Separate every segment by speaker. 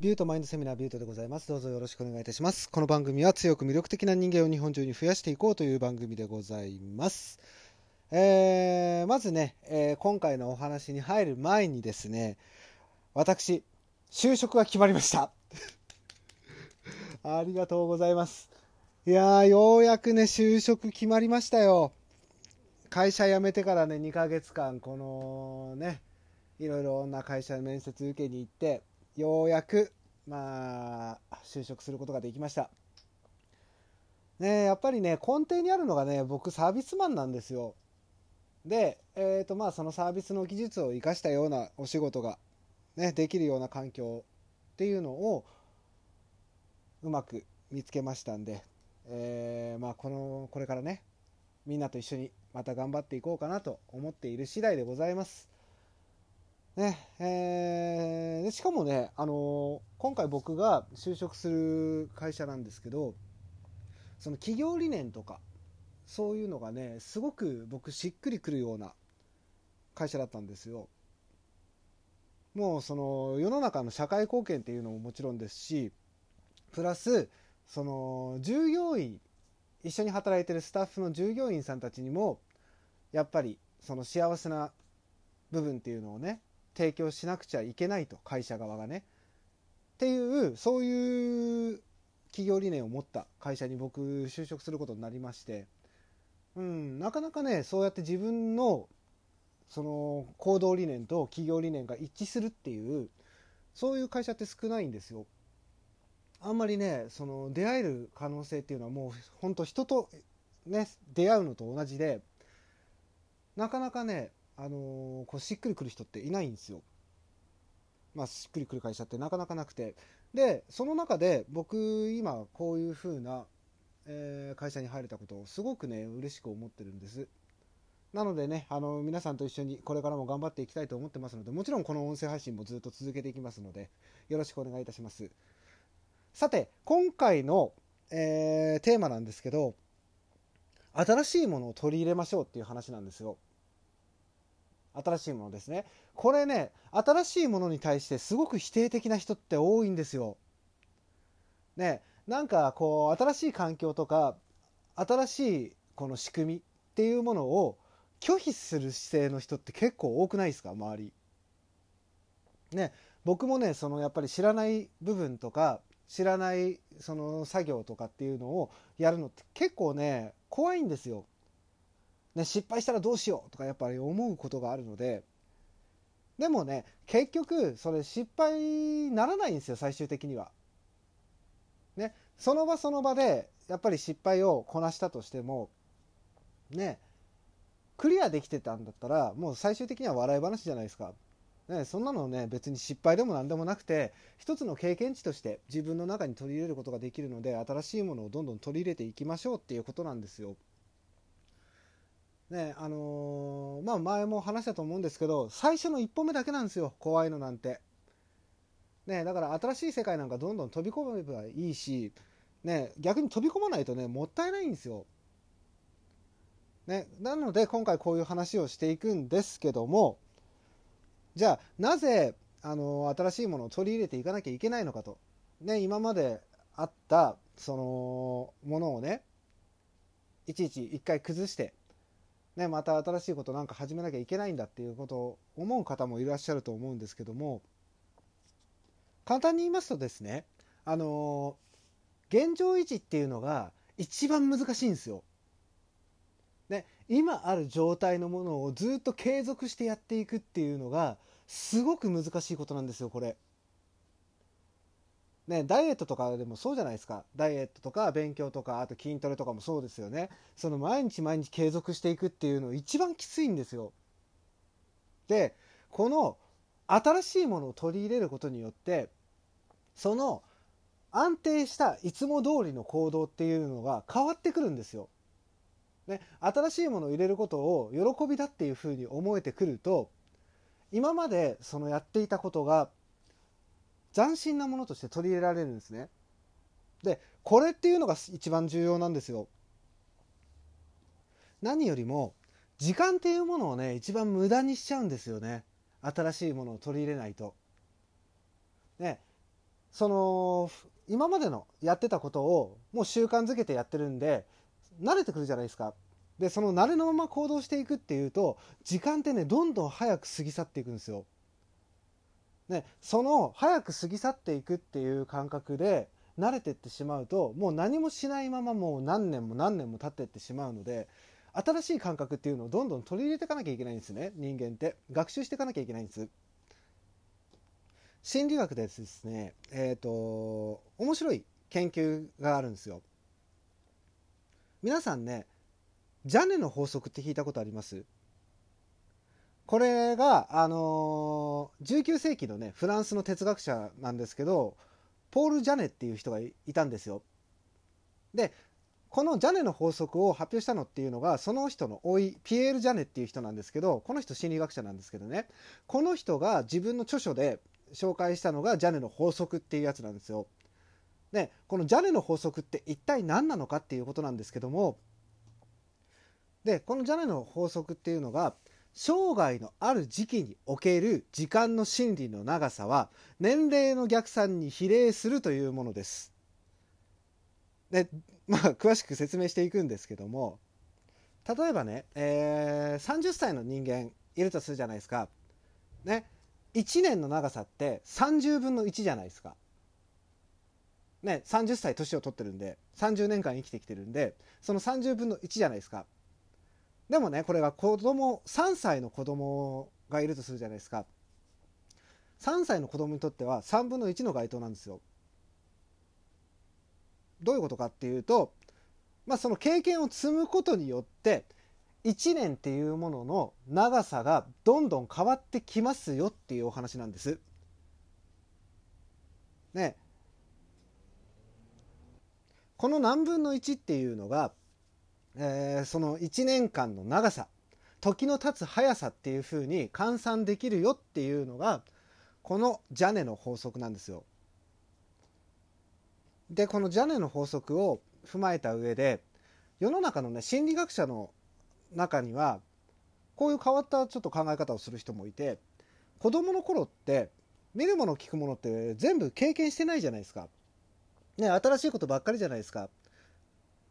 Speaker 1: ビュートマインドセミナービュートでございます。どうぞよろしくお願いいたします。この番組は強く魅力的な人間を日本中に増やしていこうという番組でございます。えー、まずね、えー今回のお話に入る前にですね、私、就職が決まりました。ありがとうございます。いやー、ようやくね、就職決まりましたよ。会社辞めてからね、2ヶ月間、このね、いろいろな会社面接受けに行って、ようやく、まあ、就職することができました。ねやっぱりね、根底にあるのがね、僕サービスマンなんですよ。で、えっ、とまあ、そのサービスの技術を生かしたようなお仕事が、ね、できるような環境っていうのを、うまく見つけましたんで、えーまあ、この、これからね、みんなと一緒にまた頑張っていこうかなと思っている次第でございます。ねえーでしかもね、あの今回僕が就職する会社なんですけどその企業理念とかそういうのがねすごく僕しっくりくるような会社だったんですよ。もうその世の中の社会貢献っていうのももちろんですしプラスその従業員一緒に働いてるスタッフの従業員さんたちにもやっぱりその幸せな部分っていうのをね提供しなくちゃいけないと会社側がねっていうそういう企業理念を持った会社に僕就職することになりまして、うん、なかなかねそうやって自分のその行動理念と企業理念が一致するっていうそういう会社って少ないんですよ。あんまりねその出会える可能性っていうのはもう本当人とね出会うのと同じでなかなかねあのーこうしっくりくる人っていないんですよ。まあ、しっくりくる会社ってなかなかなくて。で、その中で僕今こういう風な、えー会社に入れたことをすごくね、嬉しく思ってるんです。なのでね、あの、皆さんと一緒にこれからも頑張っていきたいと思ってますので、もちろんこの音声配信もずっと続けていきますので、よろしくお願いいたします。さて、今回の、えーテーマなんですけど、新しいものを取り入れましょうっていう話なんですよ。新しいものですね。これね、新しいものに対してすごく否定的な人って多いんですよ。ね、なんかこう、新しい環境とか、新しいこの仕組みっていうものを拒否する姿勢の人って結構多くないですか、周り。ね、僕もね、そのやっぱり知らない部分とか、知らないその作業とかっていうのをやるのって結構ね、怖いんですよ。ね、失敗したらどうしようとかやっぱり思うことがあるのででもね結局それ失敗ならないんですよ最終的には。ねその場その場でやっぱり失敗をこなしたとしてもねクリアできてたんだったらもう最終的には笑い話じゃないですか。ね、そんなのね別に失敗でも何でもなくて一つの経験値として自分の中に取り入れることができるので新しいものをどんどん取り入れていきましょうっていうことなんですよ。ねあのーまあ前も話したと思うんですけど最初の一歩目だけなんですよ怖いのなんて。ねだから新しい世界なんかどんどん飛び込めばいいし、ね、逆に飛び込まないとねもったいないんですよ。ね、なので今回こういう話をしていくんですけどもじゃあなぜあの新しいものを取り入れていかなきゃいけないのかと、ね、今まであったそのものをねいちいち一回崩してね、また新しいことなんか始めなきゃいけないんだっていうことを思う方もいらっしゃると思うんですけども簡単に言いますとですねあの現状維持っていうのが一番難しいんですよ。ね、今ある状態のものをずっと継続してやっていくっていうのがすごく難しいことなんですよこれ。ね、ダイエットとかでもそうじゃないですか。ダイエットとか勉強とか、あと筋トレとかもそうですよね。その毎日毎日継続していくっていうの一番きついんですよ。で、この新しいものを取り入れることによって、その安定したいつも通りの行動っていうのが変わってくるんですよ。ね、新しいものを入れることを喜びだっていうふうに思えてくると、今までそのやっていたことが斬新なものとして取り入れられるんですね。で、これっていうのが一番重要なんですよ。何よりも、時間っていうものをね、一番無駄にしちゃうんですよね。新しいものを取り入れないと。ね、その今までのやってたことをもう習慣づけてやってるんで慣れてくるじゃないですか。でその慣れのまま行動していくっていうと時間ってねどんどん早く過ぎ去っていくんですよ。ね、その早く過ぎ去っていくっていう感覚で慣れてってしまうともう何もしないままもう何年も何年も経ってってしまうので新しい感覚っていうのをどんどん取り入れていかなきゃいけないんですね人間って。学習していかなきゃいけないんです。心理学でですねえっ、ー、と面白い研究があるんですよ。皆さんねジャネの法則って聞いたことあります？これが、あのー、19世紀のねフランスの哲学者なんですけどポール・ジャネっていう人がいたんですよ。でこのジャネの法則を発表したのっていうのがその人の甥いピエール・ジャネっていう人なんですけどこの人心理学者なんですけどねこの人が自分の著書で紹介したのがジャネの法則っていうやつなんですよ。でこのジャネの法則って一体何なのかっていうことなんですけどもでこのジャネの法則っていうのが生涯のある時期における時間の心理の長さは年齢の逆算に比例するというものです。でまあ詳しく説明していくんですけども例えばね、えー、30歳の人間いるとするじゃないですか。ね1年の長さって30分の1じゃないですか。ね30歳年を取ってるんで30年間生きてきてるんでその30分の1じゃないですか。でもねこれが子供3歳の子供がいるとするじゃないですか。3歳の子供にとっては3分の1の該当なんですよ。どういうことかっていうとまあその経験を積むことによって1年っていうものの長さがどんどん変わってきますよっていうお話なんです。ね。この何分の1っていうのがえー、その1年間の長さ時の経つ速さっていうふうに換算できるよっていうのがこのジャネの法則なんですよ。でこのジャネの法則を踏まえた上で世の中のね心理学者の中にはこういう変わったちょっと考え方をする人もいて子供の頃って見るもの聞くものって全部経験してないじゃないですか。ね新しいことばっかりじゃないですか。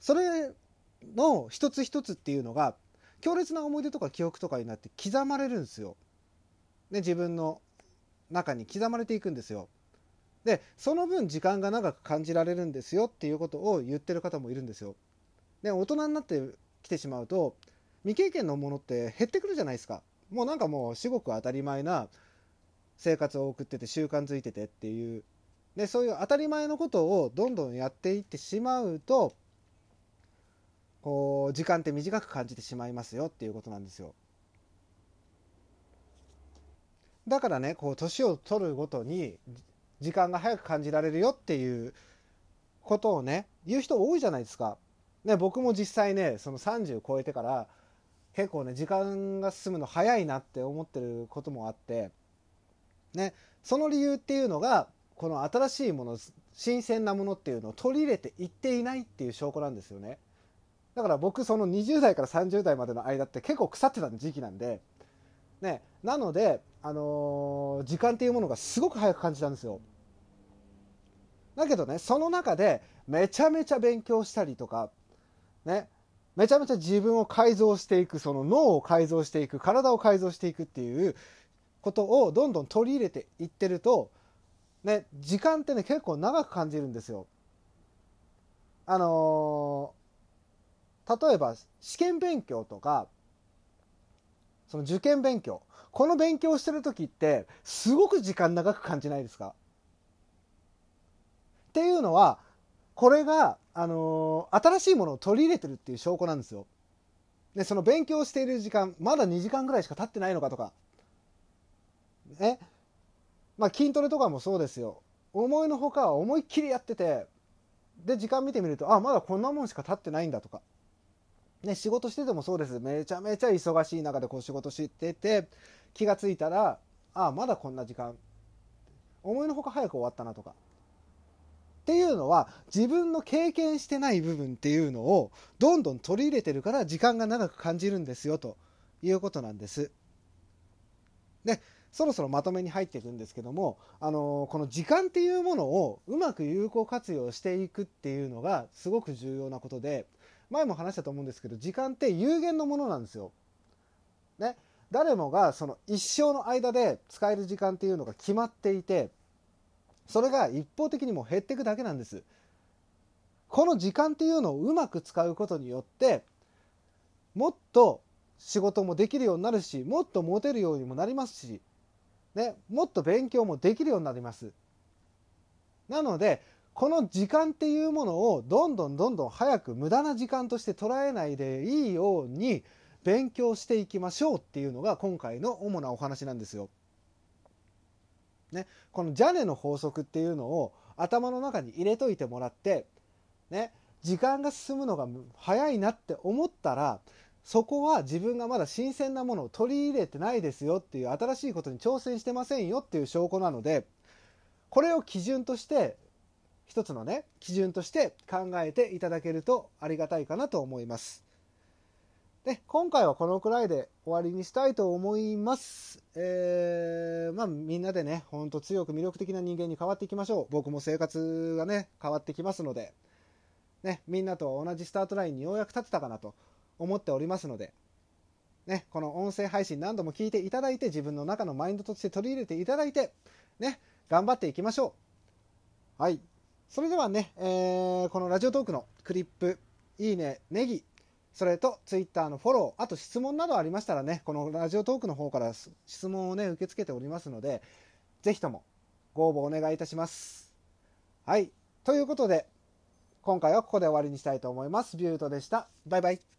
Speaker 1: それの一つ一つっていうのが強烈な思い出とか記憶とかになって刻まれるんですよ。ね、自分の中に刻まれていくんですよ。でその分時間が長く感じられるんですよっていうことを言ってる方もいるんですよ。で大人になってきてしまうと未経験のものって減ってくるじゃないですか。もうなんかもう至極当たり前な生活を送ってて習慣づいててっていうでそういう当たり前のことをどんどんやっていってしまうとこう時間って短く感じてしまいますよっていうことなんですよ。だからねこう年を取るごとに時間が早く感じられるよっていうことをね言う人多いじゃないですか。ね、僕も実際ねその30超えてから結構ね時間が進むの早いなって思ってることもあってねその理由っていうのがこの新しいもの新鮮なものっていうのを取り入れていっていないっていう証拠なんですよね。だから僕その20代から30代までの間って結構腐ってた時期なんで、ね、なので、あのー、時間っていうものがすごく早く感じたんですよ。だけどね、その中でめちゃめちゃ勉強したりとか、ね、めちゃめちゃ自分を改造していく、その脳を改造していく、体を改造していくっていうことをどんどん取り入れていってると、ね、時間ってね、結構長く感じるんですよ。あの例えば試験勉強とかその受験勉強この勉強してる時ってすごく時間長く感じないですか？っていうのはこれが、あのー、新しいものを取り入れてるっていう証拠なんですよ。でその勉強している時間まだ2時間ぐらいしか経ってないのかとか。ねまあ筋トレとかもそうですよ。思いのほか思いっきりやっててで時間見てみるとあまだこんなもんしか経ってないんだとか。ね、仕事しててもそうです。めちゃめちゃ忙しい中でこう仕事してて、気がついたら、ああ、まだこんな時間。思いのほか早く終わったなとか。っていうのは、自分の経験してない部分っていうのを、どんどん取り入れてるから、時間が長く感じるんですよ、ということなんです。で、そろそろまとめに入っていくんですけども、あのこの時間っていうものをうまく有効活用していくっていうのがすごく重要なことで前も話したと思うんですけど時間って有限のものなんですよ。ね、誰もがその一生の間で使える時間っていうのが決まっていてそれが一方的にも減っていくだけなんです。この時間っていうのをうまく使うことによってもっと仕事もできるようになるしもっとモテるようにもなりますし、ね、もっと勉強もできるようになります。なのでこの時間っていうものをどんどんどんどん早く無駄な時間として捉えないでいいように勉強していきましょうっていうのが今回の主なお話なんですよ。ね、このジャネの法則っていうのを頭の中に入れといてもらって、ね、時間が進むのが早いなって思ったらそこは自分がまだ新鮮なものを取り入れてないですよっていう新しいことに挑戦してませんよっていう証拠なのでこれを基準として一つのね基準として考えていただけるとありがたいかなと思います。で今回はこのくらいで終わりにしたいと思います。えー、まあみんなでね、ほんと強く魅力的な人間に変わっていきましょう。僕も生活がね、変わってきますので、ね、みんなと同じスタートラインにようやく立てたかなと思っておりますので、ね、この音声配信何度も聞いていただいて、自分の中のマインドとして取り入れていただいて、ね、頑張っていきましょう。はい。それではね、えー、このラジオトークのクリップ、いいね、ネギ、それとツイッターのフォロー、あと質問などありましたらね、このラジオトークの方から質問をね、受け付けておりますので、ぜひともご応募お願いいたします。はい。ということで、今回はここで終わりにしたいと思います。ビュートでした。バイバイ。